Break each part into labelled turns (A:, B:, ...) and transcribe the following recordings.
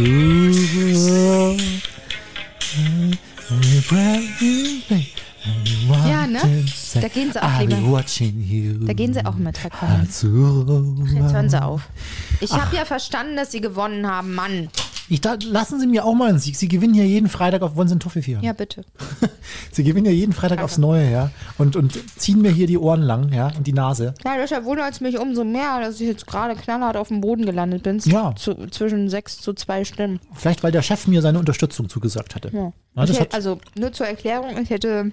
A: Arturo.
B: Ja, ne? Da gehen sie auch lieber. Da gehen sie auch mit, Herr Collins.
A: Arturo.
B: Jetzt hören sie auf. Ich habe ja verstanden, dass sie gewonnen haben, Mann.
A: Ich da, lassen Sie mir auch mal einen Sieg. Sie gewinnen hier jeden Freitag auf, wollen Sie einen Toffifee haben?
B: Ja, bitte.
A: Sie gewinnen ja jeden Freitag aufs Neue, ja. Und, und ziehen mir hier die Ohren lang, ja, und die Nase.
B: Ja, deshalb wundert es mich umso mehr, dass ich jetzt gerade knallhart auf dem Boden gelandet bin.
A: Ja.
B: Zu, zwischen sechs zu zwei Stimmen.
A: Vielleicht, weil der Chef mir seine Unterstützung zugesagt hatte.
B: Ja.
A: Ja,
B: hätte,
A: hat,
B: also nur zur Erklärung, ich hätte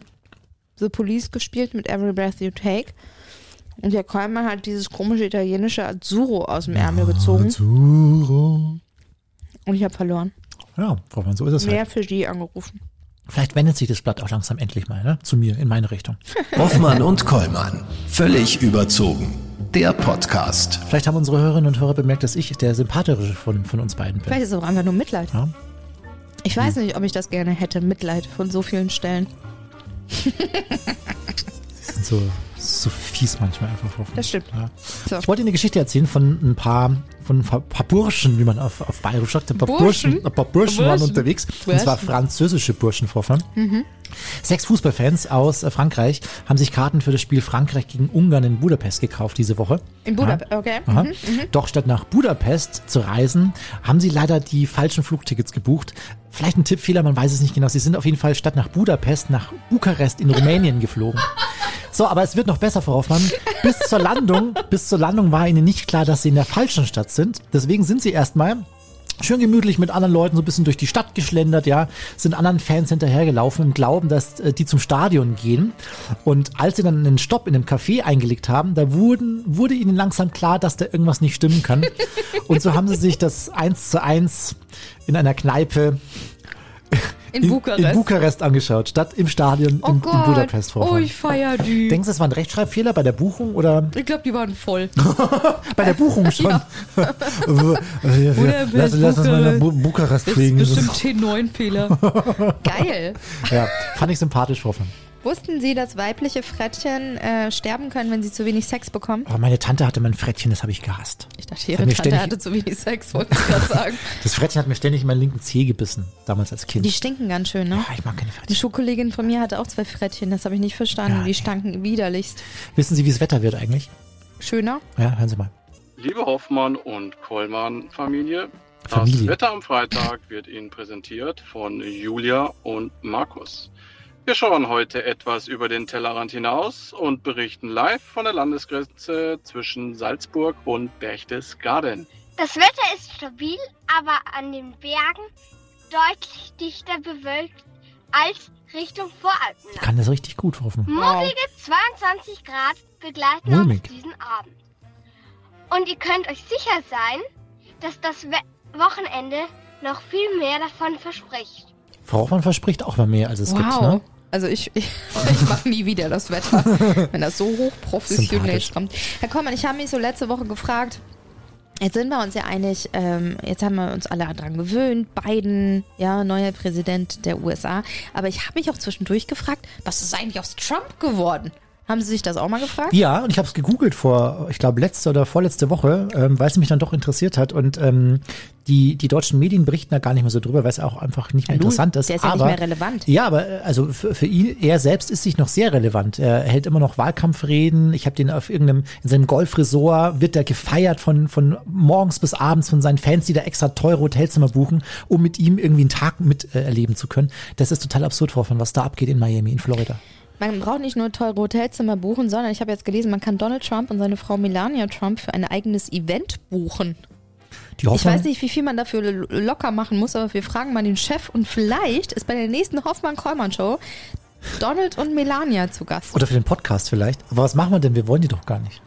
B: The Police gespielt mit Every Breath You Take. Und der Kolmer hat dieses komische italienische Azzurro aus dem Ärmel gezogen.
A: Arturo.
B: Und ich habe verloren.
A: Ja, Frau Mann, so ist es
B: Mehr
A: halt.
B: für die angerufen.
A: Vielleicht wendet sich das Blatt auch langsam endlich mal, ne? Zu mir, in meine Richtung.
C: Hoffmann und Kollmann. Völlig überzogen. Der Podcast.
A: Vielleicht haben unsere Hörerinnen und Hörer bemerkt, dass ich der sympathische von, von uns beiden bin.
B: Vielleicht ist es auch einfach nur Mitleid.
A: Ja.
B: Ich weiß nicht, ob ich das gerne hätte. Mitleid von so vielen Stellen.
A: Die sind so, so fies manchmal einfach. Frau Mann.
B: Das stimmt.
A: Ja.
B: So.
A: Ich wollte eine Geschichte erzählen von ein paar, von ein paar, Burschen, wie man auf, auf Bayerisch sagt. Ein paar Burschen,
B: Burschen?
A: ein paar Burschen waren
B: Burschen.
A: unterwegs. Und zwar
B: Burschen.
A: französische Burschen vorfahren. Sechs Fußballfans aus äh, Frankreich haben sich Karten für das Spiel Frankreich gegen Ungarn in Budapest gekauft diese Woche.
B: In Budapest, okay.
A: Aha.
B: Mhm.
A: Doch statt nach Budapest zu reisen, haben sie leider die falschen Flugtickets gebucht. Vielleicht ein Tippfehler, man weiß es nicht genau. Sie sind auf jeden Fall statt nach Budapest nach Bukarest in Rumänien geflogen. So, aber es wird noch besser, Frau Hoffmann. Bis zur Landung, bis zur Landung war ihnen nicht klar, dass sie in der falschen Stadt sind. Deswegen sind sie erstmal schön gemütlich mit anderen Leuten so ein bisschen durch die Stadt geschlendert, ja, sind anderen Fans hinterhergelaufen im Glauben, dass äh, die zum Stadion gehen. Und als sie dann einen Stopp in einem Café eingelegt haben, da wurden, wurde ihnen langsam klar, dass da irgendwas nicht stimmen kann. Und so haben sie sich das eins zu eins in einer Kneipe
B: In, Bukarest.
A: in Bukarest angeschaut, statt im Stadion
B: oh
A: in, in Budapest
B: oh,
A: vorfahren.
B: ich feier die.
A: Denkst du, es war ein Rechtschreibfehler bei der Buchung oder
B: ich glaube, die waren voll.
A: bei der Buchung schon?
B: Budapest,
A: lass, lass uns mal nach Bu
B: Bukarest.
A: Bukarest
B: Das
A: fliegen.
B: ist bestimmt T9-Fehler. Geil.
A: Ja, fand ich sympathisch, Hoffmann.
B: Wussten Sie, dass weibliche Frettchen äh, sterben können, wenn sie zu wenig Sex bekommen?
A: Aber meine Tante hatte mein Frettchen, das habe ich gehasst.
B: Ich dachte, ihre Tante
A: ständig-
B: hatte zu wenig Sex, wollte ich gerade sagen.
A: Das Frettchen hat mir ständig in meinen linken Zeh gebissen, damals als Kind.
B: Die stinken ganz schön, ne?
A: ja, ich mag keine
B: Eine
A: Frettchen.
B: Schulkollegin von mir hatte auch zwei Frettchen, das habe ich nicht verstanden.
A: Ja,
B: die
A: nee.
B: stanken widerlichst.
A: Wissen Sie, wie das Wetter wird eigentlich?
B: Schöner?
A: Ja, hören Sie mal.
D: Liebe Hoffmann und Kollmann-Familie,
A: Familie.
D: das Wetter am Freitag wird Ihnen präsentiert von Julia und Markus. Wir schauen heute etwas über den Tellerrand hinaus und berichten live von der Landesgrenze zwischen Salzburg und Berchtesgaden.
E: Das Wetter ist stabil, aber an den Bergen deutlich dichter bewölkt als Richtung
A: Ich
E: Voralpenland.
A: kann das richtig gut, Frau Hoffmann.
E: Mulmige 22 Grad begleiten
A: Mulmig.
E: uns diesen Abend. Und ihr könnt euch sicher sein, dass das We Wochenende noch viel mehr davon verspricht.
A: Frau Hoffmann verspricht auch mal mehr, als es gibt.
B: wow.
A: Ne?
B: Also ich, ich, ich mache nie wieder das Wetter, wenn das so hochprofessionell kommt. Herr Kollmann, ich habe mich so letzte Woche gefragt, jetzt sind wir uns ja einig, ähm, jetzt haben wir uns alle dran gewöhnt, Biden, ja, neuer Präsident der USA. Aber ich habe mich auch zwischendurch gefragt, was ist eigentlich aus Trump geworden? Haben Sie sich das auch mal gefragt?
A: Ja, und ich habe es gegoogelt vor, ich glaube, letzte oder vorletzte Woche, ähm, weil es mich dann doch interessiert hat. Und ähm, die, die deutschen Medien berichten da gar nicht mehr so drüber, weil es auch einfach nicht mehr interessant ist.
B: der ist ja nicht mehr relevant.
A: Ja, aber äh, also für, für ihn, er selbst ist sich noch sehr relevant. Er hält immer noch Wahlkampfreden. Ich habe den auf irgendeinem, in seinem Golfresort wird er gefeiert von, von morgens bis abends von seinen Fans, die da extra teure Hotelzimmer buchen, um mit ihm irgendwie einen Tag miterleben erleben zu können. Das ist total absurd, von was da abgeht in Miami, in Florida.
B: Man braucht nicht nur teure Hotelzimmer buchen, sondern ich habe jetzt gelesen, man kann Donald Trump und seine Frau Melania Trump für ein eigenes Event buchen.
A: Die
B: Ich weiß nicht, wie viel man dafür lo- locker machen muss, aber wir fragen mal den Chef und vielleicht ist bei der nächsten Hoffmann-Kollmann-Show Donald und Melania zu Gast.
A: Oder für den Podcast vielleicht. Aber was machen wir denn? Wir wollen die doch gar nicht.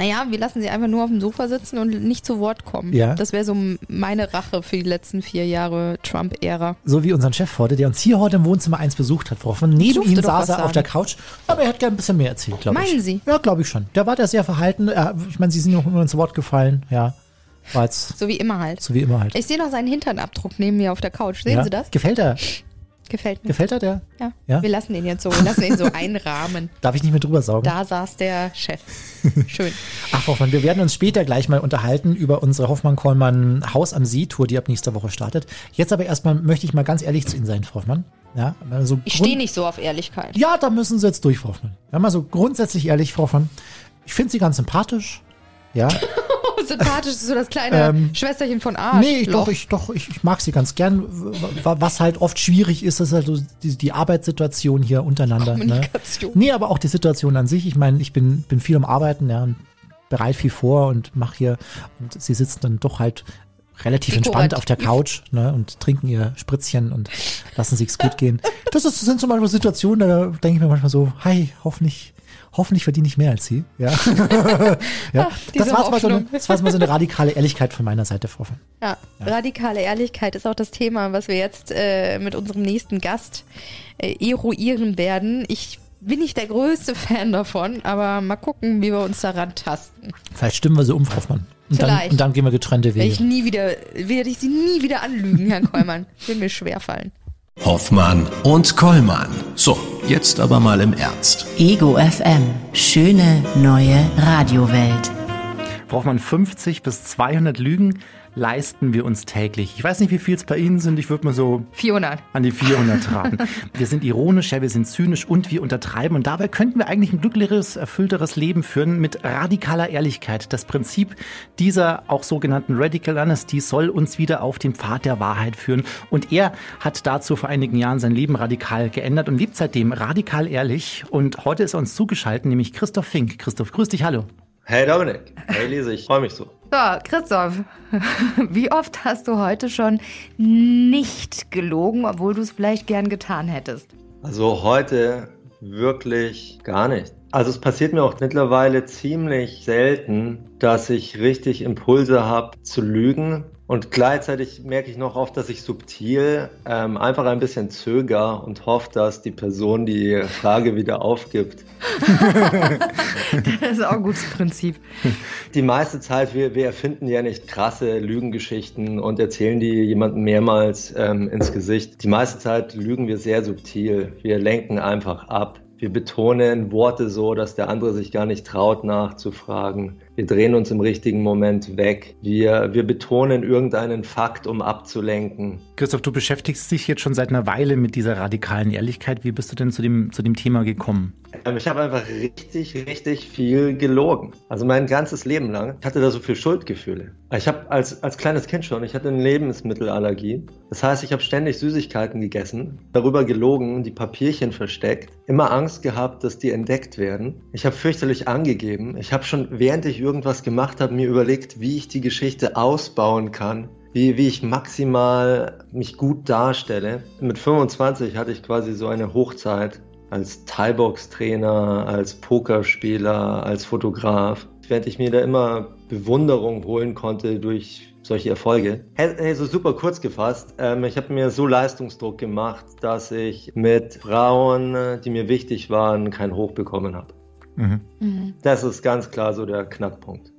B: Naja, wir lassen sie einfach nur auf dem Sofa sitzen und nicht zu Wort kommen.
A: Ja.
B: Das wäre so meine Rache für die letzten vier Jahre Trump-Ära.
A: So wie unseren Chef heute, der uns hier heute im Wohnzimmer eins besucht hat, Frau Hoffmann. Neben ihm saß er auf der Couch, aber er hat gern ein bisschen mehr erzählt, glaube ich.
B: Meinen Sie?
A: Ja, glaube ich schon. Der war da sehr verhalten. Er, ich meine, Sie sind noch immer ins Wort gefallen. Ja, jetzt
B: So wie immer halt.
A: so wie immer halt.
B: Ich sehe noch seinen Hinternabdruck neben mir auf der Couch. Sehen
A: ja?
B: Sie das?
A: Gefällt er?
B: Gefällt mir.
A: Gefällt er der?
B: Ja.
A: Ja?
B: Wir lassen ihn jetzt so, wir lassen ihn so einrahmen.
A: Darf ich nicht mehr drüber saugen?
B: Da saß der Chef. Schön.
A: Ach, Hoffmann, wir werden uns später gleich mal unterhalten über unsere Hoffmann-Kollmann Haus am See-Tour, die ab nächster Woche startet. Jetzt aber erstmal möchte ich mal ganz ehrlich zu Ihnen sein, Frau Hoffmann. Ja, also
B: Ich stehe nicht so auf Ehrlichkeit.
A: Ja, da müssen Sie jetzt durch, Frau Hoffmann. Ja, mal so grundsätzlich ehrlich, Frau Hoffmann. Ich finde Sie ganz sympathisch. Ja,
B: Sympathisch ist so das kleine
A: Ähm,
B: Schwesterchen von Arsch.
A: nee, doch, ich, doch, ich, ich mag Sie ganz gern. Was halt oft schwierig ist, ist halt so die, die Arbeitssituation hier untereinander. Ne?
B: Kommunikation.
A: Nee, aber auch die Situation an sich. Ich meine, ich bin, bin viel am Arbeiten, ja, und bereit viel vor und mache hier und sie sitzen dann doch halt relativ entspannt auf der Couch ne, und trinken ihr Spritzchen und lassen sich's gut gehen. Das, ist, das sind so manchmal Situationen, da denke ich mir manchmal so, hi, hoffentlich, hoffentlich verdiene ich mehr als sie. Ja. ja.
B: Ach,
A: das, war mal so eine, das mal so eine radikale Ehrlichkeit von meiner Seite, Frau Hoffmann.
B: Ja, radikale Ehrlichkeit ist auch das Thema, was wir jetzt äh, mit unserem nächsten Gast äh, eruieren werden. Ich bin nicht der größte Fan davon, aber mal gucken, wie wir uns daran tasten.
A: Vielleicht stimmen wir sie um, Frau Hoffmann. Und dann, und dann gehen wir getrennte
B: Werde ich
A: Wege.
B: nie wieder, werde ich sie nie wieder anlügen, Herr Kollmann. Will mir schwerfallen.
C: Hoffmann und Kollmann. So, jetzt aber mal im Ernst.
F: Ego FM. Schöne neue Radiowelt.
A: Braucht man 50 bis 200 Lügen, leisten wir uns täglich. Ich weiß nicht, wie viel es bei Ihnen sind. Ich würde mal so
B: 400.
A: an die 400 raten. wir sind ironisch, ja, wir sind zynisch und wir untertreiben. Und dabei könnten wir eigentlich ein glücklicheres, erfüllteres Leben führen mit radikaler Ehrlichkeit. Das Prinzip dieser auch sogenannten Radical Honesty soll uns wieder auf den Pfad der Wahrheit führen. Und er hat dazu vor einigen Jahren sein Leben radikal geändert und lebt seitdem radikal ehrlich. Und heute ist er uns zugeschaltet, nämlich Christoph Fink. Christoph, grüß dich, hallo.
G: Hey Dominik, hey Lise, ich freue mich so.
B: So, Christoph, wie oft hast du heute schon nicht gelogen, obwohl du es vielleicht gern getan hättest?
G: Also heute wirklich gar nicht. Also es passiert mir auch mittlerweile ziemlich selten, dass ich richtig Impulse habe zu lügen. Und gleichzeitig merke ich noch oft, dass ich subtil ähm, einfach ein bisschen zöger und hoffe, dass die Person die Frage wieder aufgibt.
B: Das ist auch ein gutes Prinzip.
G: Die meiste Zeit, wir, wir erfinden ja nicht krasse Lügengeschichten und erzählen die jemandem mehrmals ähm, ins Gesicht. Die meiste Zeit lügen wir sehr subtil. Wir lenken einfach ab. Wir betonen Worte so, dass der andere sich gar nicht traut nachzufragen. Wir drehen uns im richtigen Moment weg. Wir, wir betonen irgendeinen Fakt, um abzulenken.
A: Christoph, du beschäftigst dich jetzt schon seit einer Weile mit dieser radikalen Ehrlichkeit. Wie bist du denn zu dem, zu dem Thema gekommen?
G: Ähm, Ich habe einfach richtig, richtig viel gelogen. Also mein ganzes Leben lang. Ich hatte da so viel Schuldgefühle. Ich habe als, als kleines Kind schon, ich hatte eine Lebensmittelallergie. Das heißt, ich habe ständig Süßigkeiten gegessen, darüber gelogen, die Papierchen versteckt, immer Angst gehabt, dass die entdeckt werden. Ich habe fürchterlich angegeben. Ich habe schon, während ich irgendwas gemacht habe, mir überlegt, wie ich die Geschichte ausbauen kann, wie, wie ich maximal mich gut darstelle. Mit 25 hatte ich quasi so eine Hochzeit als Thai-Box-Trainer, als Pokerspieler, als Fotograf. Während ich mir da immer Bewunderung holen konnte durch solche Erfolge. Hey, hey so super kurz gefasst, ähm, ich habe mir so Leistungsdruck gemacht, dass ich mit Frauen, äh, die mir wichtig waren, kein Hoch bekommen habe.
A: Mhm.
G: Das ist ganz klar so der Knackpunkt.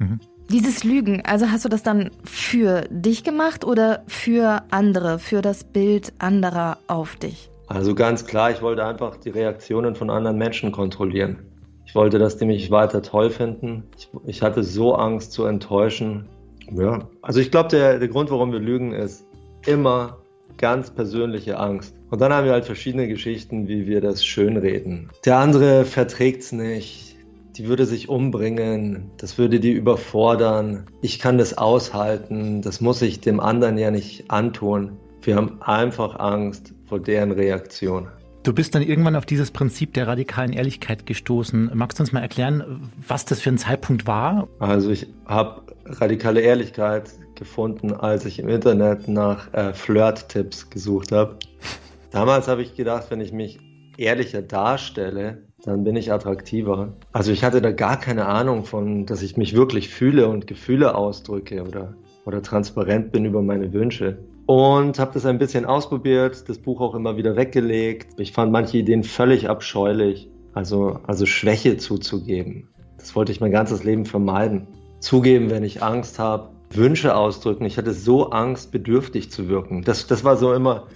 B: Dieses Lügen, also hast du das dann für dich gemacht oder für andere, für das Bild anderer auf dich?
G: Also ganz klar, ich wollte einfach die Reaktionen von anderen Menschen kontrollieren. Ich wollte, dass die mich weiter toll finden. Ich, ich hatte so Angst zu enttäuschen. Ja, also ich glaube, der, der Grund, warum wir lügen, ist immer ganz persönliche Angst. Und dann haben wir halt verschiedene Geschichten, wie wir das schönreden. Der andere verträgt's nicht. Die würde sich umbringen. Das würde die überfordern. Ich kann das aushalten. Das muss ich dem anderen ja nicht antun. Wir haben einfach Angst vor deren Reaktion.
A: Du bist dann irgendwann auf dieses Prinzip der radikalen Ehrlichkeit gestoßen. Magst du uns mal erklären, was das für ein Zeitpunkt war?
G: Also ich habe radikale Ehrlichkeit gefunden, als ich im Internet nach äh, Flirt-Tipps gesucht habe. Damals habe ich gedacht, wenn ich mich ehrlicher darstelle, dann bin ich attraktiver. Also ich hatte da gar keine Ahnung von, dass ich mich wirklich fühle und Gefühle ausdrücke oder, oder transparent bin über meine Wünsche. Und habe das ein bisschen ausprobiert, das Buch auch immer wieder weggelegt. Ich fand manche Ideen völlig abscheulich, also, also Schwäche zuzugeben. Das wollte ich mein ganzes Leben vermeiden. Zugeben, wenn ich Angst habe, Wünsche ausdrücken. Ich hatte so Angst, bedürftig zu wirken. Das, das war so immer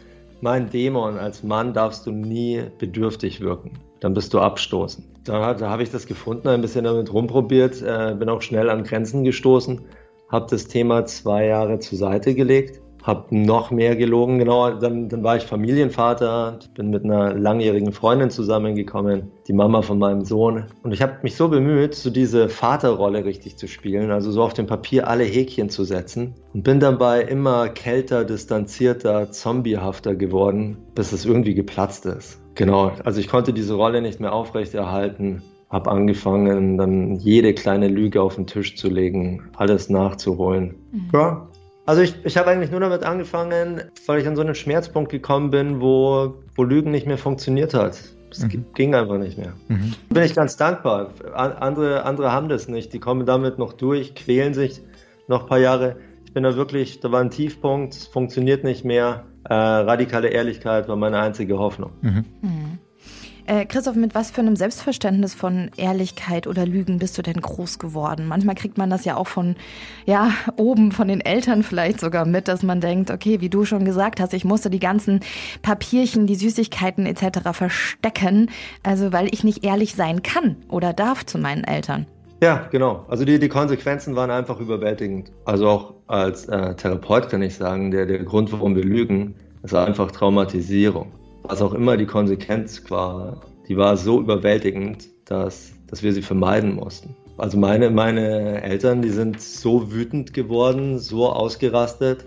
G: mein Dämon, als Mann darfst du nie bedürftig wirken. Dann bist du abstoßend. Da, da habe ich das gefunden, ein bisschen damit rumprobiert, äh, bin auch schnell an Grenzen gestoßen, habe das Thema zwei Jahre zur Seite gelegt habe noch mehr gelogen. Genau, dann, dann war ich Familienvater, bin mit einer langjährigen Freundin zusammengekommen, die Mama von meinem Sohn. Und ich habe mich so bemüht, so diese Vaterrolle richtig zu spielen, also so auf dem Papier alle Häkchen zu setzen. Und bin dabei immer kälter, distanzierter, zombiehafter geworden, bis es irgendwie geplatzt ist. Genau, also ich konnte diese Rolle nicht mehr aufrechterhalten habe angefangen, dann jede kleine Lüge auf den Tisch zu legen, alles nachzuholen. Mhm. Ja, also ich, ich habe eigentlich nur damit angefangen, weil ich an so einen Schmerzpunkt gekommen bin, wo, wo Lügen nicht mehr funktioniert hat. Es mhm. ging einfach nicht mehr. Mhm. Bin ich ganz dankbar. Andere, andere haben das nicht. Die kommen damit noch durch, quälen sich noch ein paar Jahre. Ich bin da wirklich, da war ein Tiefpunkt, es funktioniert nicht mehr. Äh, radikale Ehrlichkeit war meine einzige Hoffnung. Mhm.
H: Äh, Christoph, mit was für einem Selbstverständnis von Ehrlichkeit oder Lügen bist du denn groß geworden? Manchmal kriegt man das ja auch von, ja, oben von den Eltern vielleicht sogar mit, dass man denkt, okay, wie du schon gesagt hast, ich musste die ganzen Papierchen, die Süßigkeiten etc. verstecken, also weil ich nicht ehrlich sein kann oder darf zu meinen Eltern.
G: Ja, genau. Also die, die Konsequenzen waren einfach überwältigend. Also auch als äh, Therapeut kann ich sagen, der, der Grund, warum wir lügen, ist einfach Traumatisierung was auch immer die Konsequenz war, die war so überwältigend, dass, dass wir sie vermeiden mussten. Also meine, meine Eltern, die sind so wütend geworden, so ausgerastet,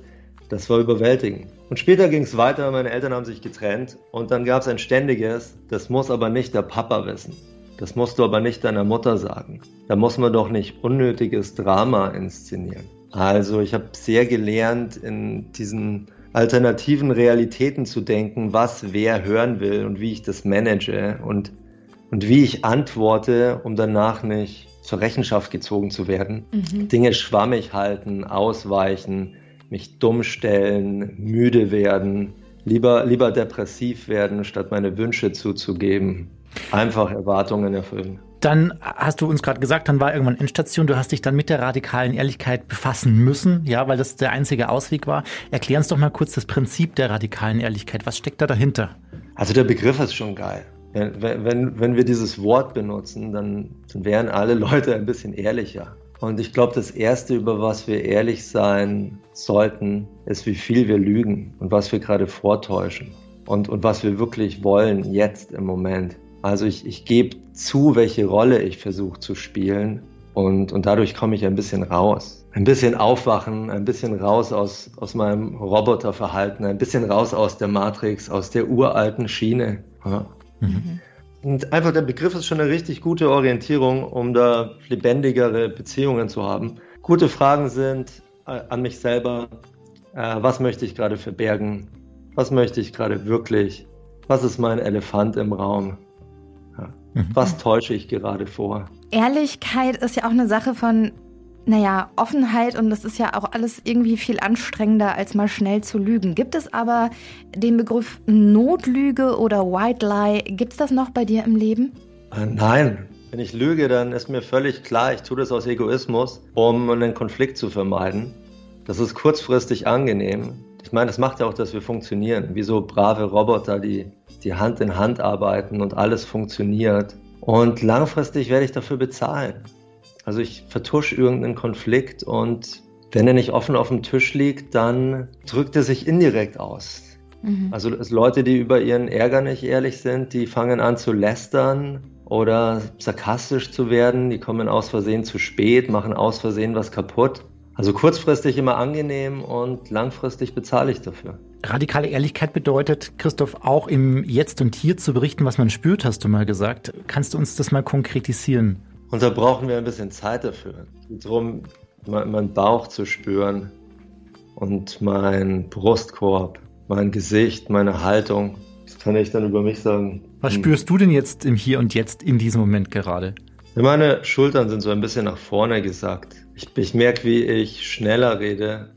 G: das war überwältigend. Und später ging es weiter, meine Eltern haben sich getrennt und dann gab es ein ständiges, das muss aber nicht der Papa wissen. Das musst du aber nicht deiner Mutter sagen. Da muss man doch nicht unnötiges Drama inszenieren. Also ich habe sehr gelernt in diesen alternativen Realitäten zu denken, was wer hören will und wie ich das manage und, und wie ich antworte, um danach nicht zur Rechenschaft gezogen zu werden. Mhm. Dinge schwammig halten, ausweichen, mich dumm stellen, müde werden, lieber, lieber depressiv werden, statt meine Wünsche zuzugeben. Einfach Erwartungen erfüllen.
I: Dann hast du uns gerade gesagt, dann war irgendwann Endstation. Du hast dich dann mit der radikalen Ehrlichkeit befassen müssen, ja, weil das der einzige Ausweg war. Erklär uns doch mal kurz das Prinzip der radikalen Ehrlichkeit. Was steckt da dahinter?
G: Also der Begriff ist schon geil. Wenn, wenn, wenn wir dieses Wort benutzen, dann, dann wären alle Leute ein bisschen ehrlicher. Und ich glaube, das Erste, über was wir ehrlich sein sollten, ist, wie viel wir lügen und was wir gerade vortäuschen und, und was wir wirklich wollen jetzt im Moment. Also ich, ich gebe zu, welche Rolle ich versuche zu spielen und, und dadurch komme ich ein bisschen raus. Ein bisschen aufwachen, ein bisschen raus aus, aus meinem Roboterverhalten, ein bisschen raus aus der Matrix, aus der uralten Schiene. Ja. Mhm. Und einfach der Begriff ist schon eine richtig gute Orientierung, um da lebendigere Beziehungen zu haben. Gute Fragen sind äh, an mich selber, äh, was möchte ich gerade verbergen? Was möchte ich gerade wirklich? Was ist mein Elefant im Raum? Mhm. Was täusche ich gerade vor?
H: Ehrlichkeit ist ja auch eine Sache von, naja, Offenheit und das ist ja auch alles irgendwie viel anstrengender, als mal schnell zu lügen. Gibt es aber den Begriff Notlüge oder White Lie, gibt es das noch bei dir im Leben?
G: Äh, nein. Wenn ich lüge, dann ist mir völlig klar, ich tue das aus Egoismus, um einen Konflikt zu vermeiden. Das ist kurzfristig angenehm. Ich meine, das macht ja auch, dass wir funktionieren. Wie so brave Roboter, die, die Hand in Hand arbeiten und alles funktioniert. Und langfristig werde ich dafür bezahlen. Also ich vertusche irgendeinen Konflikt und wenn er nicht offen auf dem Tisch liegt, dann drückt er sich indirekt aus. Mhm. Also Leute, die über ihren Ärger nicht ehrlich sind, die fangen an zu lästern oder sarkastisch zu werden, die kommen aus Versehen zu spät, machen aus Versehen was kaputt. Also kurzfristig immer angenehm und langfristig bezahle ich dafür.
I: Radikale Ehrlichkeit bedeutet, Christoph, auch im Jetzt und Hier zu berichten, was man spürt, hast du mal gesagt. Kannst du uns das mal konkretisieren?
G: Und da brauchen wir ein bisschen Zeit dafür. Es geht darum, meinen Bauch zu spüren und mein Brustkorb, mein Gesicht, meine Haltung. Das kann ich dann über mich sagen.
I: Was spürst du denn jetzt im Hier und Jetzt in diesem Moment gerade?
G: Meine Schultern sind so ein bisschen nach vorne gesackt. Ich, ich merke, wie ich schneller rede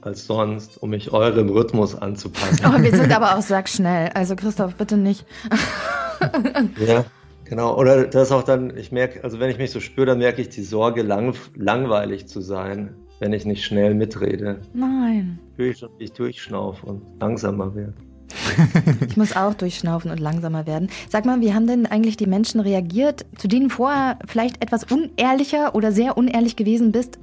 G: als sonst, um mich eurem Rhythmus anzupassen.
H: Oh, wir sind aber auch sackschnell. Also Christoph, bitte nicht.
G: ja, genau. Oder das auch dann, ich merke, also wenn ich mich so spüre, dann merke ich die Sorge, lang, langweilig zu sein, wenn ich nicht schnell mitrede.
H: Nein.
G: Spüre ich schon, wie ich durchschnaufe und langsamer werde.
H: Ich muss auch durchschnaufen und langsamer werden. Sag mal, wie haben denn eigentlich die Menschen reagiert, zu denen vorher vielleicht etwas unehrlicher oder sehr unehrlich gewesen bist,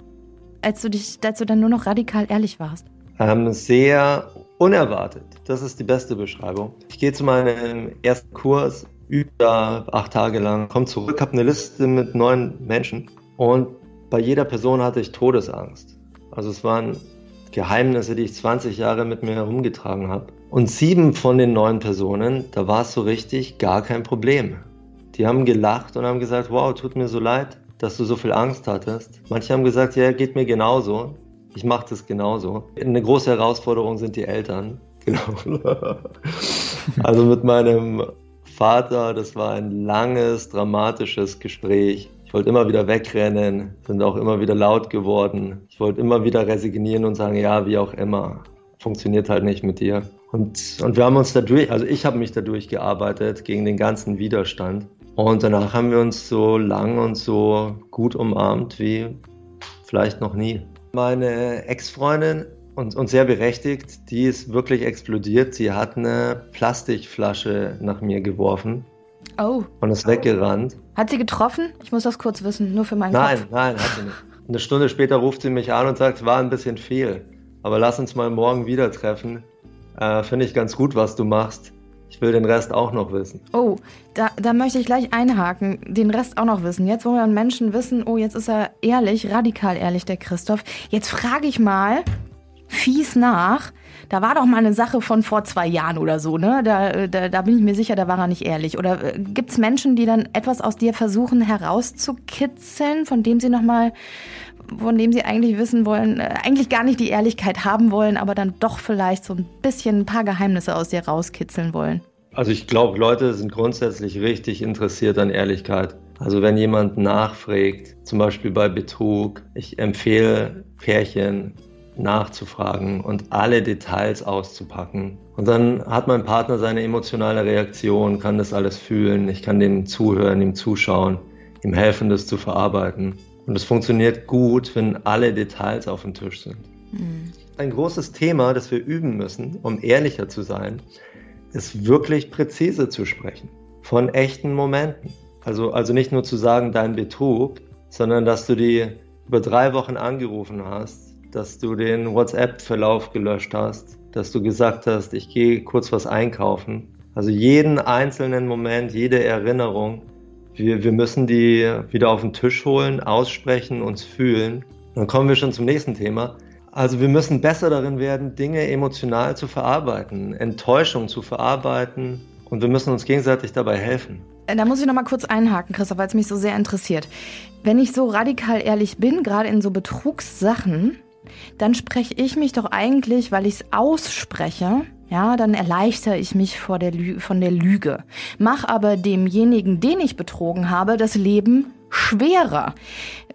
H: als du dich, als dann nur noch radikal ehrlich warst?
G: Ähm, sehr unerwartet. Das ist die beste Beschreibung. Ich gehe zu meinem ersten Kurs, übe da acht Tage lang, komme zurück, habe eine Liste mit neun Menschen und bei jeder Person hatte ich Todesangst. Also es waren Geheimnisse, die ich 20 Jahre mit mir herumgetragen habe. Und sieben von den neun Personen, da war es so richtig gar kein Problem. Die haben gelacht und haben gesagt, wow, tut mir so leid, dass du so viel Angst hattest. Manche haben gesagt, ja, geht mir genauso. Ich mache das genauso. Eine große Herausforderung sind die Eltern. Genau. also mit meinem Vater, das war ein langes, dramatisches Gespräch. Ich wollte immer wieder wegrennen, sind auch immer wieder laut geworden. Ich wollte immer wieder resignieren und sagen, ja, wie auch immer. Funktioniert halt nicht mit dir. Und, und wir haben uns dadurch, also ich habe mich dadurch gearbeitet gegen den ganzen Widerstand. Und danach haben wir uns so lang und so gut umarmt wie vielleicht noch nie. Meine Ex-Freundin und, und sehr berechtigt, die ist wirklich explodiert. Sie hat eine Plastikflasche nach mir geworfen
H: Oh.
G: Und ist weggerannt.
H: Hat sie getroffen? Ich muss das kurz wissen, nur für meinen
G: nein,
H: Kopf.
G: Nein, nein, hat sie nicht. Eine Stunde später ruft sie mich an und sagt, war ein bisschen viel. Aber lass uns mal morgen wieder treffen. Äh, Finde ich ganz gut, was du machst. Ich will den Rest auch noch wissen.
H: Oh, da, da möchte ich gleich einhaken. Den Rest auch noch wissen. Jetzt, wo dann Menschen wissen, oh, jetzt ist er ehrlich, radikal ehrlich, der Christoph. Jetzt frage ich mal fies nach. Da war doch mal eine Sache von vor zwei Jahren oder so, ne? Da, da, da bin ich mir sicher, da war er nicht ehrlich. Oder äh, gibt es Menschen, die dann etwas aus dir versuchen herauszukitzeln, von dem sie nochmal, von dem sie eigentlich wissen wollen, äh, eigentlich gar nicht die Ehrlichkeit haben wollen, aber dann doch vielleicht so ein bisschen ein paar Geheimnisse aus dir rauskitzeln wollen?
G: Also ich glaube, Leute sind grundsätzlich richtig interessiert an Ehrlichkeit. Also wenn jemand nachfragt, zum Beispiel bei Betrug, ich empfehle Pärchen, nachzufragen und alle Details auszupacken. Und dann hat mein Partner seine emotionale Reaktion, kann das alles fühlen, ich kann dem zuhören, ihm zuschauen, ihm helfen, das zu verarbeiten. Und es funktioniert gut, wenn alle Details auf dem Tisch sind. Mhm. Ein großes Thema, das wir üben müssen, um ehrlicher zu sein, ist wirklich präzise zu sprechen. Von echten Momenten. Also, also nicht nur zu sagen, dein Betrug, sondern dass du die über drei Wochen angerufen hast dass du den WhatsApp-Verlauf gelöscht hast, dass du gesagt hast, ich gehe kurz was einkaufen. Also jeden einzelnen Moment, jede Erinnerung, wir, wir müssen die wieder auf den Tisch holen, aussprechen, uns fühlen. Dann kommen wir schon zum nächsten Thema. Also wir müssen besser darin werden, Dinge emotional zu verarbeiten, Enttäuschung zu verarbeiten und wir müssen uns gegenseitig dabei helfen.
H: Äh, da muss ich noch mal kurz einhaken, Christoph, weil es mich so sehr interessiert. Wenn ich so radikal ehrlich bin, gerade in so Betrugssachen, dann spreche ich mich doch eigentlich, weil ich es ausspreche, ja, dann erleichtere ich mich vor der von der Lüge. Mach aber demjenigen, den ich betrogen habe, das Leben schwerer.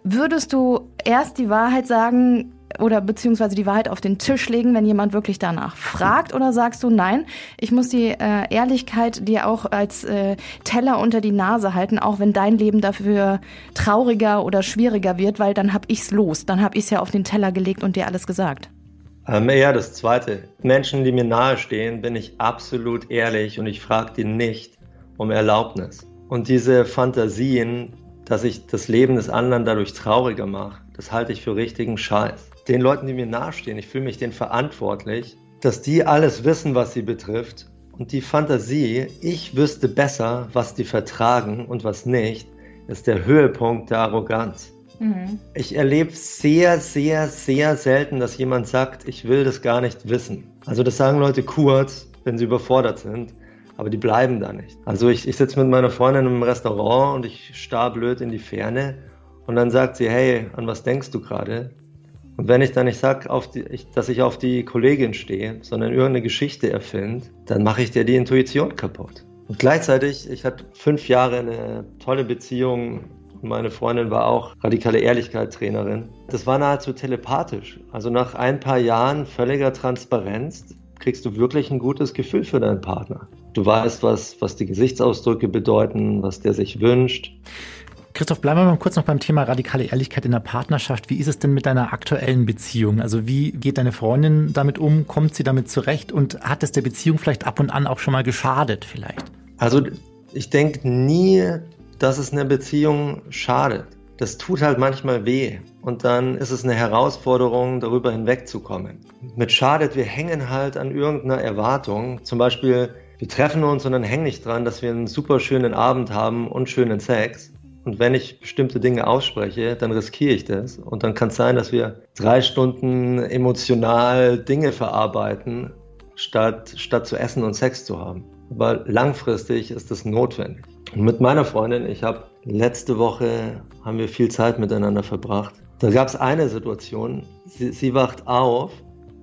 H: Würdest du erst die Wahrheit sagen, oder beziehungsweise die Wahrheit auf den Tisch legen, wenn jemand wirklich danach fragt? Oder sagst du, nein, ich muss die äh, Ehrlichkeit dir auch als äh, Teller unter die Nase halten, auch wenn dein Leben dafür trauriger oder schwieriger wird, weil dann hab ich's los. Dann hab ich's ja auf den Teller gelegt und dir alles gesagt.
G: Ähm, eher das Zweite. Menschen, die mir nahestehen, bin ich absolut ehrlich und ich frage die nicht um Erlaubnis. Und diese Fantasien, dass ich das Leben des anderen dadurch trauriger mache, das halte ich für richtigen Scheiß den Leuten, die mir nahestehen, ich fühle mich denen verantwortlich, dass die alles wissen, was sie betrifft. Und die Fantasie, ich wüsste besser, was die vertragen und was nicht, ist der Höhepunkt der Arroganz. Mhm. Ich erlebe sehr, sehr, sehr selten, dass jemand sagt, ich will das gar nicht wissen. Also das sagen Leute kurz, wenn sie überfordert sind, aber die bleiben da nicht. Also ich, ich sitze mit meiner Freundin im Restaurant und ich starr blöd in die Ferne und dann sagt sie, hey, an was denkst du gerade? Und wenn ich dann nicht sage, dass ich auf die Kollegin stehe, sondern irgendeine Geschichte erfinde, dann mache ich dir die Intuition kaputt. Und gleichzeitig, ich hatte fünf Jahre eine tolle Beziehung. Meine Freundin war auch radikale Ehrlichkeit-Trainerin. Das war nahezu telepathisch. Also nach ein paar Jahren völliger Transparenz kriegst du wirklich ein gutes Gefühl für deinen Partner. Du weißt, was, was die Gesichtsausdrücke bedeuten, was der sich wünscht.
I: Christoph, bleiben wir mal kurz noch beim Thema radikale Ehrlichkeit in der Partnerschaft. Wie ist es denn mit deiner aktuellen Beziehung? Also wie geht deine Freundin damit um? Kommt sie damit zurecht? Und hat es der Beziehung vielleicht ab und an auch schon mal geschadet vielleicht?
G: Also ich denke nie, dass es einer Beziehung schadet. Das tut halt manchmal weh. Und dann ist es eine Herausforderung, darüber hinwegzukommen. Mit schadet, wir hängen halt an irgendeiner Erwartung. Zum Beispiel, wir treffen uns und dann hängen nicht dran, dass wir einen super schönen Abend haben und schönen Sex. Und wenn ich bestimmte Dinge ausspreche, dann riskiere ich das. Und dann kann es sein, dass wir drei Stunden emotional Dinge verarbeiten, statt, statt zu essen und Sex zu haben. Aber langfristig ist das notwendig. Und mit meiner Freundin, ich habe letzte Woche, haben wir viel Zeit miteinander verbracht. Da gab es eine Situation, sie, sie wacht auf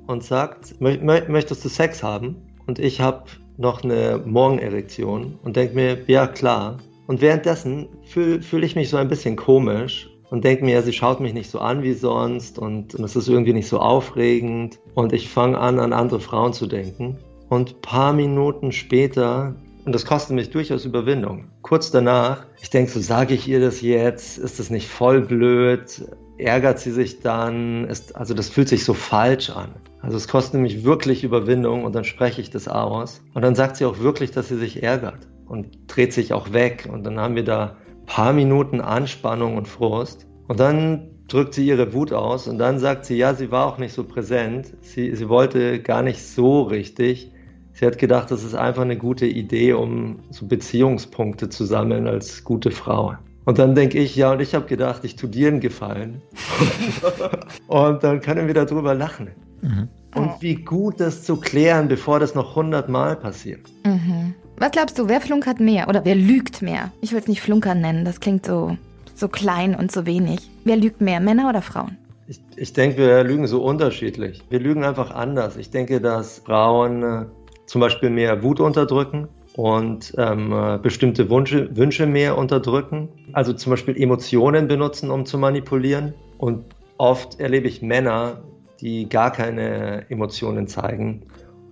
G: und sagt, möchtest du Sex haben? Und ich habe noch eine Morgenerektion und denke mir, ja klar. Und währenddessen fühle fühl ich mich so ein bisschen komisch und denke mir, sie schaut mich nicht so an wie sonst und, es ist irgendwie nicht so aufregend. Und ich fange an, an andere Frauen zu denken. Und paar Minuten später, und das kostet mich durchaus Überwindung, kurz danach, ich denke so, sage ich ihr das jetzt? Ist das nicht voll blöd? Ärgert sie sich dann? Ist, also das fühlt sich so falsch an. Also es kostet mich wirklich Überwindung und dann spreche ich das aus. Und dann sagt sie auch wirklich, dass sie sich ärgert und dreht sich auch weg. Und dann haben wir da paar Minuten Anspannung und Frust. Und dann drückt sie ihre Wut aus und dann sagt sie, ja, sie war auch nicht so präsent. Sie, sie wollte gar nicht so richtig. Sie hat gedacht, das ist einfach eine gute Idee, um so Beziehungspunkte zu sammeln als gute Frau. Und dann denke ich, ja, und ich habe gedacht, ich tue dir einen Gefallen. und dann können wir darüber lachen. Mhm. Und wie gut das zu klären, bevor das noch hundertmal passiert.
H: Mhm. Was glaubst du, wer flunkert mehr oder wer lügt mehr? Ich will es nicht flunkern nennen, das klingt so, so klein und so wenig. Wer lügt mehr, Männer oder Frauen?
G: Ich, ich denke, wir lügen so unterschiedlich. Wir lügen einfach anders. Ich denke, dass Frauen äh, zum Beispiel mehr Wut unterdrücken und ähm, äh, bestimmte Wünsche, Wünsche mehr unterdrücken. Also zum Beispiel Emotionen benutzen, um zu manipulieren. Und oft erlebe ich Männer, die gar keine Emotionen zeigen.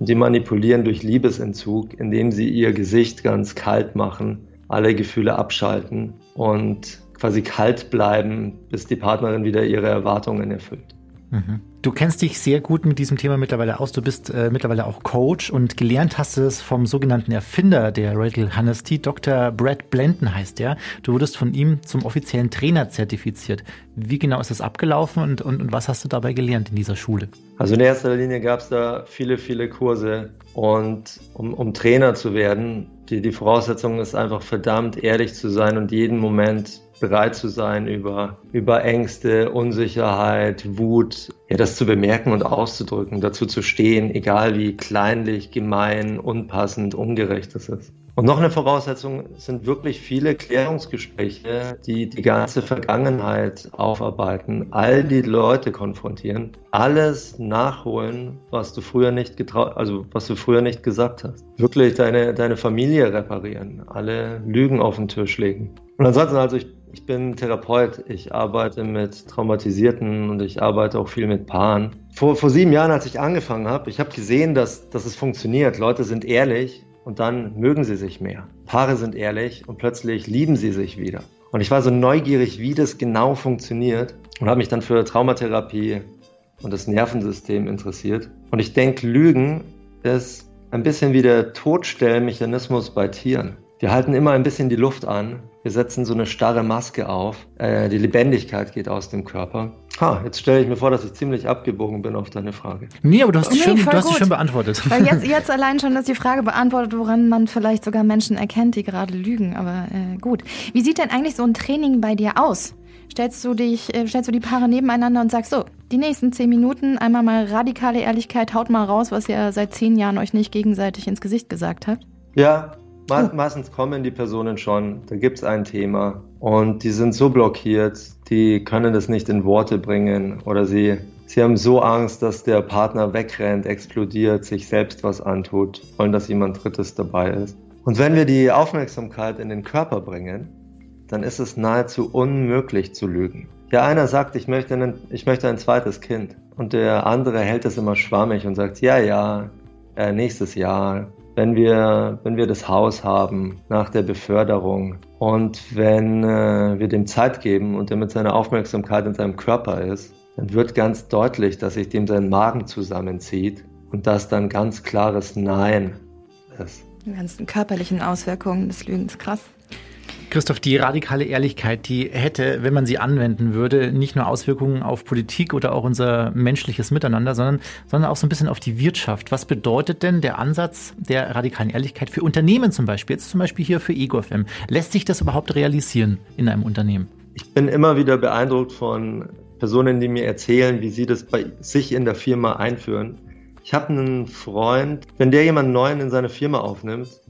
G: Und die manipulieren durch Liebesentzug, indem sie ihr Gesicht ganz kalt machen, alle Gefühle abschalten und quasi kalt bleiben, bis die Partnerin wieder ihre Erwartungen erfüllt.
I: Mhm. Du kennst dich sehr gut mit diesem Thema mittlerweile aus. Du bist äh, mittlerweile auch Coach und gelernt hast es vom sogenannten Erfinder der Radical Honesty, Dr. Brad Blenden heißt der. Du wurdest von ihm zum offiziellen Trainer zertifiziert. Wie genau ist das abgelaufen und, und, und was hast du dabei gelernt in dieser Schule?
G: Also in erster Linie gab es da viele, viele Kurse und um, um Trainer zu werden, die, die Voraussetzung ist einfach verdammt ehrlich zu sein und jeden Moment bereit zu sein, über, über Ängste, Unsicherheit, Wut, ja, das zu bemerken und auszudrücken, dazu zu stehen, egal wie kleinlich, gemein, unpassend, ungerecht es ist. Und noch eine Voraussetzung sind wirklich viele Klärungsgespräche, die die ganze Vergangenheit aufarbeiten, all die Leute konfrontieren, alles nachholen, was du früher nicht getraut, also was du früher nicht gesagt hast. Wirklich deine, deine Familie reparieren, alle Lügen auf den Tisch legen. Und ansonsten also ich ich bin Therapeut, ich arbeite mit Traumatisierten und ich arbeite auch viel mit Paaren. Vor, vor sieben Jahren, als ich angefangen habe, ich habe gesehen, dass, dass es funktioniert. Leute sind ehrlich und dann mögen sie sich mehr. Paare sind ehrlich und plötzlich lieben sie sich wieder. Und ich war so neugierig, wie das genau funktioniert und habe mich dann für Traumatherapie und das Nervensystem interessiert. Und ich denke, Lügen ist ein bisschen wie der Todstellmechanismus bei Tieren. Wir halten immer ein bisschen die Luft an. Wir setzen so eine starre Maske auf. Äh, die Lebendigkeit geht aus dem Körper. Ha, jetzt stelle ich mir vor, dass ich ziemlich abgebogen bin auf deine Frage.
I: Nee, aber du hast, nee, schön, du hast sie schön beantwortet.
H: Weil jetzt, jetzt allein schon ist die Frage beantwortet, woran man vielleicht sogar Menschen erkennt, die gerade lügen. Aber äh, gut. Wie sieht denn eigentlich so ein Training bei dir aus? Stellst du dich, äh, stellst du die Paare nebeneinander und sagst so, die nächsten zehn Minuten einmal mal radikale Ehrlichkeit, haut mal raus, was ihr seit zehn Jahren euch nicht gegenseitig ins Gesicht gesagt habt?
G: Ja, Me meistens kommen die Personen schon, da gibt es ein Thema und die sind so blockiert, die können das nicht in Worte bringen oder sie, sie haben so Angst, dass der Partner wegrennt, explodiert, sich selbst was antut, wollen, dass jemand Drittes dabei ist. Und wenn wir die Aufmerksamkeit in den Körper bringen, dann ist es nahezu unmöglich zu lügen. Der einer sagt, ich möchte, einen, ich möchte ein zweites Kind und der andere hält es immer schwammig und sagt, ja, ja, äh, nächstes Jahr, wenn wir, wenn wir das Haus haben nach der Beförderung und wenn äh, wir dem Zeit geben und er mit seiner Aufmerksamkeit in seinem Körper ist, dann wird ganz deutlich, dass sich dem sein Magen zusammenzieht und dass dann ganz klares Nein ist.
H: Die ganzen körperlichen Auswirkungen des Lügens, krass.
I: Christoph, die radikale Ehrlichkeit, die hätte, wenn man sie anwenden würde, nicht nur Auswirkungen auf Politik oder auch unser menschliches Miteinander, sondern, sondern auch so ein bisschen auf die Wirtschaft. Was bedeutet denn der Ansatz der radikalen Ehrlichkeit für Unternehmen zum Beispiel? Jetzt zum Beispiel hier für EgoFM. Lässt sich das überhaupt realisieren in einem Unternehmen?
G: Ich bin immer wieder beeindruckt von Personen, die mir erzählen, wie sie das bei sich in der Firma einführen. Ich habe einen Freund, wenn der jemanden neuen in seine Firma aufnimmt,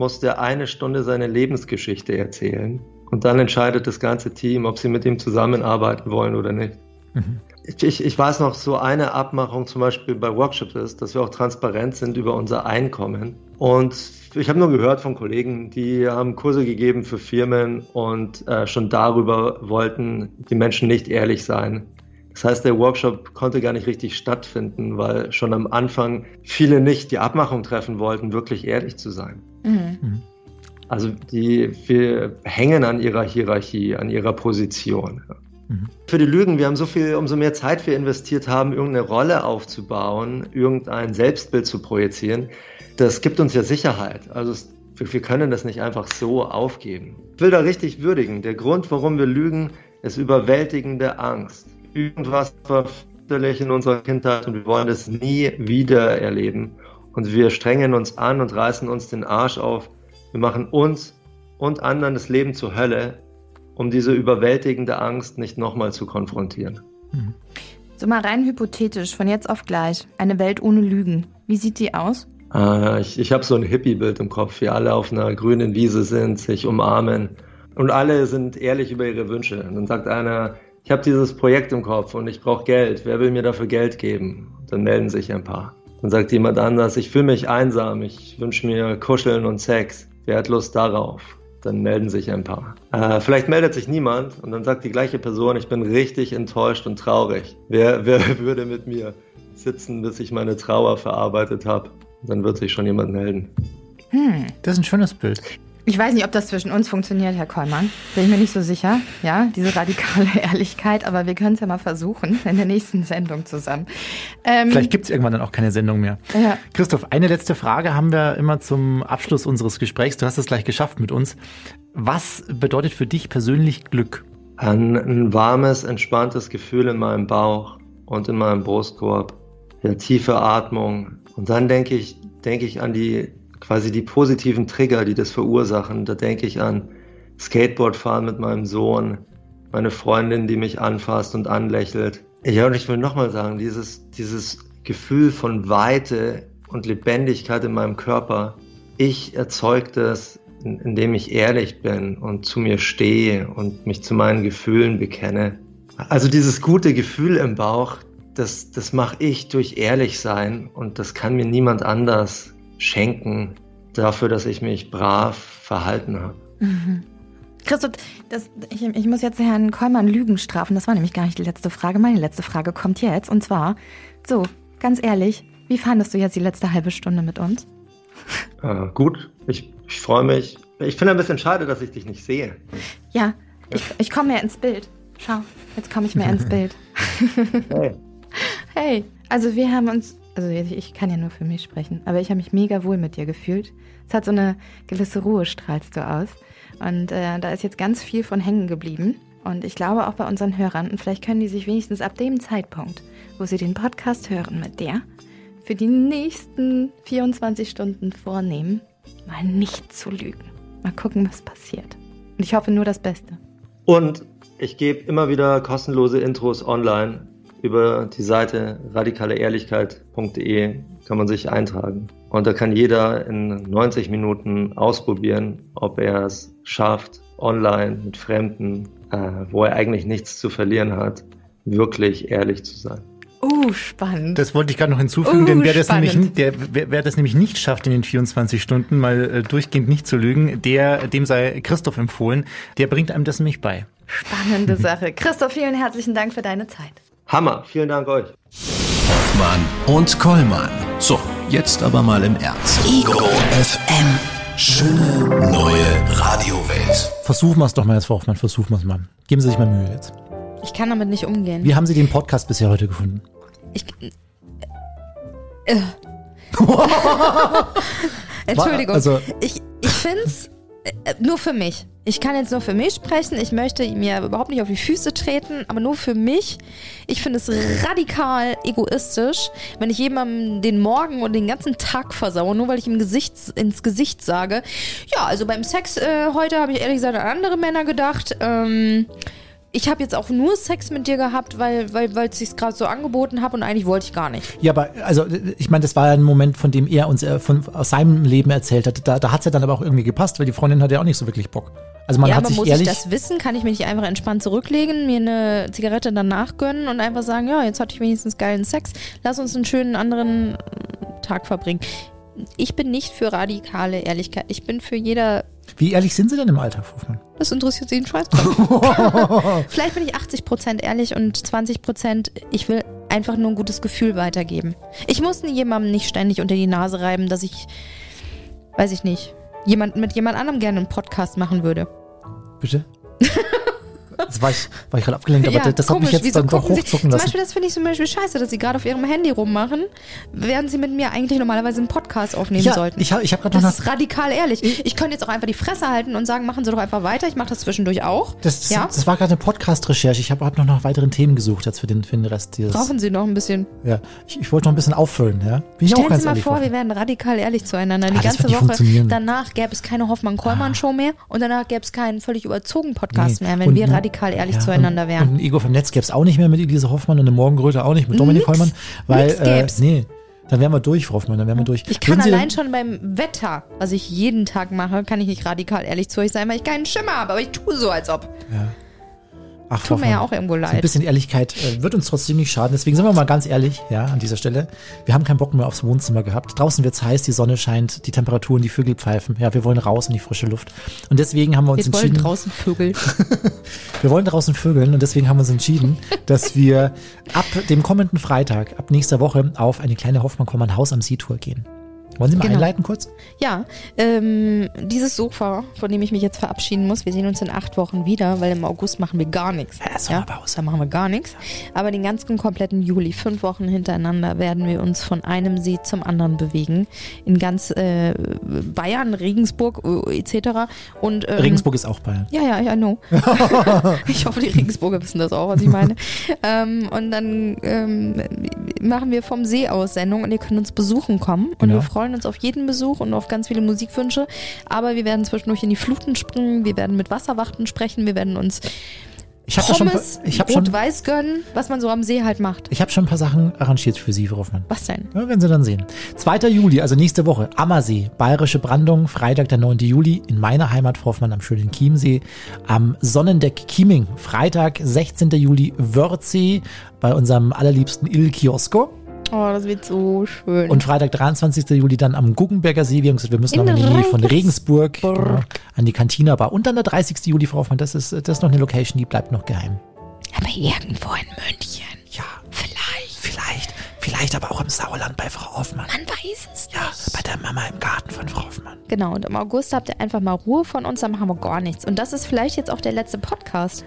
G: muss der eine Stunde seine Lebensgeschichte erzählen. Und dann entscheidet das ganze Team, ob sie mit ihm zusammenarbeiten wollen oder nicht. Mhm. Ich, ich weiß noch, so eine Abmachung zum Beispiel bei Workshops ist, dass wir auch transparent sind über unser Einkommen. Und ich habe nur gehört von Kollegen, die haben Kurse gegeben für Firmen und äh, schon darüber wollten die Menschen nicht ehrlich sein. Das heißt, der Workshop konnte gar nicht richtig stattfinden, weil schon am Anfang viele nicht die Abmachung treffen wollten, wirklich ehrlich zu sein. Mhm. Also die, wir hängen an ihrer Hierarchie, an ihrer Position. Mhm. Für die Lügen, wir haben so viel, umso mehr Zeit wir investiert haben, irgendeine Rolle aufzubauen, irgendein Selbstbild zu projizieren, das gibt uns ja Sicherheit. Also es, wir können das nicht einfach so aufgeben. Ich will da richtig würdigen. Der Grund, warum wir lügen, ist überwältigende Angst. Irgendwas war in unserer Kindheit und wir wollen das nie wieder erleben. Und wir strengen uns an und reißen uns den Arsch auf. Wir machen uns und anderen das Leben zur Hölle, um diese überwältigende Angst nicht nochmal zu konfrontieren.
H: Mhm. So mal rein hypothetisch, von jetzt auf gleich. Eine Welt ohne Lügen. Wie sieht die aus?
G: Äh, ich ich habe so ein Hippie-Bild im Kopf, wie alle auf einer grünen Wiese sind, sich umarmen. Und alle sind ehrlich über ihre Wünsche. Und dann sagt einer, ich habe dieses Projekt im Kopf und ich brauche Geld. Wer will mir dafür Geld geben? Dann melden sich ein paar. Dann sagt jemand anders, ich fühle mich einsam, ich wünsche mir Kuscheln und Sex. Wer hat Lust darauf? Dann melden sich ein paar. Äh, vielleicht meldet sich niemand und dann sagt die gleiche Person, ich bin richtig enttäuscht und traurig. Wer, wer würde mit mir sitzen, bis ich meine Trauer verarbeitet habe? Dann wird sich schon jemand melden.
I: Hm. Das ist ein schönes Bild.
H: Ich weiß nicht, ob das zwischen uns funktioniert, Herr Kollmann. Bin ich mir nicht so sicher, ja, diese radikale Ehrlichkeit, aber wir können es ja mal versuchen in der nächsten Sendung zusammen.
I: Ähm, Vielleicht gibt es irgendwann dann auch keine Sendung mehr. Ja. Christoph, eine letzte Frage haben wir immer zum Abschluss unseres Gesprächs. Du hast es gleich geschafft mit uns. Was bedeutet für dich persönlich Glück?
G: Ein, ein warmes, entspanntes Gefühl in meinem Bauch und in meinem Brustkorb. Ja, tiefe Atmung. Und dann denke ich, denke ich an die quasi die positiven Trigger, die das verursachen. Da denke ich an Skateboardfahren mit meinem Sohn, meine Freundin, die mich anfasst und anlächelt. Ja, und ich will nochmal sagen, dieses, dieses Gefühl von Weite und Lebendigkeit in meinem Körper, ich erzeuge das, indem ich ehrlich bin und zu mir stehe und mich zu meinen Gefühlen bekenne. Also dieses gute Gefühl im Bauch, das, das mache ich durch ehrlich sein und das kann mir niemand anders schenken dafür, dass ich mich brav verhalten habe. Mhm.
H: Christoph, das, ich, ich, muss jetzt Herrn Kollmann Lügen strafen. Das war nämlich gar nicht die letzte Frage. Meine letzte Frage kommt jetzt. Und zwar, so, ganz ehrlich, wie fandest du jetzt die letzte halbe Stunde mit uns?
G: Äh, gut, ich, ich freue mich. Ich finde ein bisschen schade, dass ich dich nicht sehe.
H: Ja, ich, ich komme mehr ins Bild. Schau, jetzt komme ich mehr ins Bild. hey. Hey, also wir haben uns also ich kann ja nur für mich sprechen, aber ich habe mich mega wohl mit dir gefühlt. Es hat so eine gewisse Ruhe strahlst du aus. Und äh, da ist jetzt ganz viel von hängen geblieben. Und ich glaube auch bei unseren Hörern, und vielleicht können die sich wenigstens ab dem Zeitpunkt, wo sie den Podcast hören mit der, für die nächsten 24 Stunden vornehmen, mal nicht zu lügen. Mal gucken, was passiert. Und ich hoffe nur das Beste.
G: Und ich gebe immer wieder kostenlose Intros online über die Seite radikaleehrlichkeit.de kann man sich eintragen. Und da kann jeder in 90 Minuten ausprobieren, ob er es schafft, online mit Fremden, äh, wo er eigentlich nichts zu verlieren hat, wirklich ehrlich zu sein.
H: Oh, spannend.
I: Das wollte ich gerade noch hinzufügen, uh, denn wer das, nämlich, der, wer, wer, das nämlich nicht schafft, in den 24 Stunden mal äh, durchgehend nicht zu lügen, der, dem sei Christoph empfohlen. Der bringt einem das nämlich bei.
H: Spannende Sache. Christoph, vielen herzlichen Dank für deine Zeit.
G: Hammer, vielen Dank euch.
C: Hoffmann und Kollmann. So, Jetzt aber mal im Ernst. Ego FM. Schöne neue Radiowelt.
A: Versuchen wir es doch mal jetzt, Frau Hoffmann, versuchen wir es mal. Geben Sie sich mal Mühe jetzt.
B: Ich kann damit nicht umgehen.
A: Wie haben Sie den Podcast bisher heute gefunden?
B: Ich, äh, Entschuldigung.
A: Also-
B: ich ich finde es nur für mich. Ich kann jetzt nur für mich sprechen. Ich möchte mir überhaupt nicht auf die Füße treten, aber nur für mich. Ich finde es radikal egoistisch, wenn ich jemandem den Morgen und den ganzen Tag versaue, nur weil ich ihm Gesicht, ins Gesicht sage. Ja, also beim Sex äh, heute habe ich ehrlich gesagt an andere Männer gedacht. Ähm, ich habe jetzt auch nur Sex mit dir gehabt, weil weil weil es sich gerade so angeboten habe und eigentlich wollte ich gar nicht.
A: Ja, aber also ich meine, das war ja ein Moment, von dem er uns äh, von, aus seinem Leben erzählt hat. Da, da hat es ja dann aber auch irgendwie gepasst, weil die Freundin hatte ja auch nicht so wirklich Bock. Also man
B: ja,
A: hat
B: aber
A: sich
B: muss
A: ehrlich.
B: ich das wissen? Kann ich mich nicht einfach entspannt zurücklegen, mir eine Zigarette danach gönnen und einfach sagen, ja, jetzt hatte ich wenigstens geilen Sex, lass uns einen schönen anderen Tag verbringen. Ich bin nicht für radikale Ehrlichkeit. Ich bin für jeder.
A: Wie ehrlich sind Sie denn im Alltag, Frau Hoffmann?
B: Das interessiert Sie den Scheiß. Vielleicht bin ich 80% ehrlich und 20% ich will einfach nur ein gutes Gefühl weitergeben. Ich muss jemandem nicht ständig unter die Nase reiben, dass ich, weiß ich nicht, jemand, mit jemand anderem gerne einen Podcast machen würde.
A: Bitte? Jetzt war ich, war ich gerade abgelenkt, aber
B: Ja,
A: das hat mich
B: komisch.
A: jetzt dann doch hochzucken
B: Zum
A: lassen.
B: Beispiel, das finde ich zum Beispiel scheiße, dass Sie gerade auf Ihrem Handy rummachen, während Sie mit mir eigentlich normalerweise einen Podcast aufnehmen
A: Ja,
B: sollten.
A: ich habe ich hab gerade noch
B: das
A: nach,
B: ist radikal ehrlich. Ich könnte jetzt auch einfach die Fresse halten und sagen, machen Sie doch einfach weiter. Ich mache das zwischendurch auch.
A: das, das,
B: ja?
A: das war gerade eine Podcast-Recherche. Ich habe hab noch nach weiteren Themen gesucht jetzt für den, für den Rest dieses.
B: Brauchen Sie noch ein bisschen.
A: Ja, ich, ich wollte noch ein bisschen auffüllen, ja. Bin ich auch
B: Stellen
A: ganz
B: Sie mal vor,
A: Frau
B: wir wären radikal ehrlich zueinander. Die
A: Ah, das
B: ganze Woche.
A: Ah.
B: Danach gäbe es keine Hoffmann-Kollmann-Show mehr und danach gäbe es keinen völlig überzogen Podcast
A: Nee.
B: mehr, wenn
A: Und
B: wir
A: ein-
B: radikal ehrlich
A: ja,
B: zueinander wären.
A: Und Ego vom Netz gäbe es auch nicht mehr mit Elise Hoffmann und eine Morgenröte auch nicht mit Dominik
B: Nix.
A: Hollmann. Weil,
B: Nix
A: äh, nee, dann wären wir durch, Frau Hoffmann, dann wären wir durch.
B: Ich kann
A: Würden
B: allein schon beim Wetter, was ich jeden Tag mache, kann ich nicht radikal ehrlich zu euch sein, weil ich keinen Schimmer habe, aber ich tue so, als ob.
A: Ach,
B: Tut mir ja auch irgendwo
A: so Ein
B: leid.
A: bisschen Ehrlichkeit äh, wird uns trotzdem nicht schaden. Deswegen sind wir mal ganz ehrlich, ja, an dieser Stelle. Wir haben keinen Bock mehr aufs Wohnzimmer gehabt. Draußen wird's heiß, die Sonne scheint, die Temperaturen, die Vögel pfeifen. Ja, wir wollen raus in die frische Luft. Und deswegen haben wir uns
B: Wir wollen
A: entschieden.
B: draußen Vögel.
A: Wir wollen draußen vögeln und deswegen haben wir uns entschieden, dass wir ab dem kommenden Freitag, ab nächster Woche, auf eine kleine Hoffmann-Kommand Haus am See-Tour gehen. Wollen Sie mal
B: Genau.
A: einleiten kurz?
B: Ja, ähm, dieses Sofa, von dem ich mich jetzt verabschieden muss, wir sehen uns in acht Wochen wieder, weil im August machen wir gar nichts.
A: Ja, Sommerpause.
B: da machen wir gar nichts. Aber den ganzen kompletten Juli, fünf Wochen hintereinander, werden wir uns von einem See zum anderen bewegen. In ganz äh, Bayern, Regensburg äh, etc. Und, ähm,
A: Regensburg ist auch Bayern.
B: Ja, ja, I know. ich hoffe, die Regensburger wissen das auch, was ich meine. ähm, und dann ähm, machen wir vom See aus Sendung und ihr könnt uns besuchen kommen. Und
A: Genau.
B: wir freuen uns auf jeden Besuch und auf ganz viele Musikwünsche. Aber wir werden zwischendurch in die Fluten springen, wir werden mit Wasserwachten sprechen, wir werden uns
A: Ich habe schon, ich hab schon,
B: Rot-Weiß gönnen, was man so am See halt macht.
A: ich hab schon ein paar Sachen arrangiert für Sie, Frau Hoffmann.
B: Was denn?
A: Ja, werden Sie dann sehen. 2. Juli, also nächste Woche, Ammersee, Bayerische Brandung, Freitag, der 9. Juli, in meiner Heimat Frau Hoffmann am schönen Chiemsee. Am Sonnendeck Chieming, Freitag, 16. Juli, Wörthsee, bei unserem allerliebsten Il Kiosko.
B: Oh, das wird so schön.
A: Und Freitag, 23. Juli, dann am Guggenberger See. Wir haben gesagt, wir müssen
B: In
A: noch in die Nähe von
B: Regensburg.
A: Regensburg, genau, an die Cantina Bar. Und dann der 30. Juli, Frau Hoffmann, das ist, das ist noch eine Location, die bleibt noch geheim.
B: Aber irgendwo in München.
A: Ja,
B: Vielleicht.
A: vielleicht, vielleicht aber auch im Sauerland bei Frau Hoffmann.
B: Man weiß es
A: Ja,
B: nicht.
A: bei der Mama im Garten von Frau Hoffmann.
B: Genau, und im August habt ihr einfach mal Ruhe von uns, dann machen wir gar nichts. Und das ist vielleicht jetzt auch der letzte Podcast.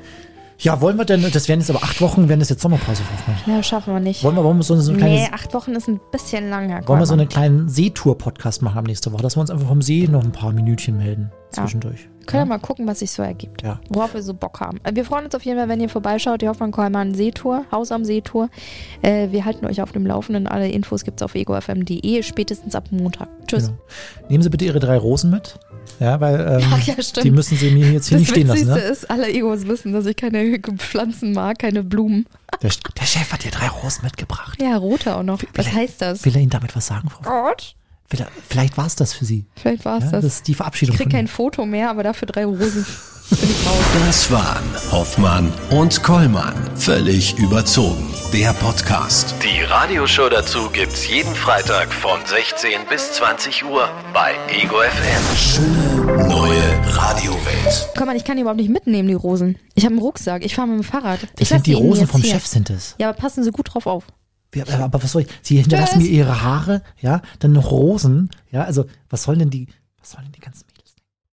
A: Ja, wollen wir denn, das wären jetzt aber acht Wochen, wären das jetzt Sommerpause, Hoffmann.
B: Ja, schaffen wir nicht.
A: Wollen wir, wollen wir so, so eine kleine,
B: nee, acht Wochen ist ein bisschen lang, Herr
A: wollen wir so einen kleinen Seetour-Podcast machen am nächste Woche, dass wir uns einfach vom See noch ein paar Minütchen melden zwischendurch.
B: Können wir mal gucken, was sich so ergibt.
A: Ja.
B: Worauf wir so Bock haben. Wir freuen uns auf jeden Fall, wenn ihr vorbeischaut. Die Hoffmann Kollmann Seetour, Haus am Seetour. Äh, wir halten euch auf dem Laufenden. Alle Infos gibt's auf egofm.de, spätestens ab Montag. Tschüss.
A: Genau. Nehmen Sie bitte Ihre drei Rosen mit. Ja, weil ähm,
B: Ach ja, stimmt.
A: die müssen Sie mir jetzt hier nicht stehen lassen.
B: Witzigste
A: Ne?
B: ist, alle Egos wissen, dass ich keine Pflanzen mag, keine Blumen.
A: Der, der Chef hat dir drei Rosen mitgebracht.
B: Ja, rote auch noch. Was
A: Vielleicht-
B: heißt das?
A: Will er Ihnen damit was sagen, Frau?
B: Gott.
A: Er, vielleicht war es das für Sie.
B: Vielleicht war es
A: Ja,
B: das.
A: das ist die Verabschiedung
B: Ich krieg kein Foto mehr, aber dafür drei Rosen.
C: Das waren Hoffmann und Kollmann. Völlig überzogen. Der Podcast. Die Radioshow dazu gibt's jeden Freitag von 16 bis 20 Uhr bei Ego FM. Schöne neue Radiowelt.
B: Komm mal, ich kann die überhaupt nicht mitnehmen, die Rosen. Ich habe einen Rucksack. Ich fahre mit dem Fahrrad.
A: Das
B: ich
A: sind
B: lass
A: die Rosen vom
B: hier.
A: Chef, sind es.
B: Ja, aber passen Sie gut drauf auf.
A: Aber was soll ich? Sie hinterlassen
B: Tschüss.
A: mir ihre Haare, ja, dann noch Rosen, ja, also was sollen denn die, was sollen denn die ganzen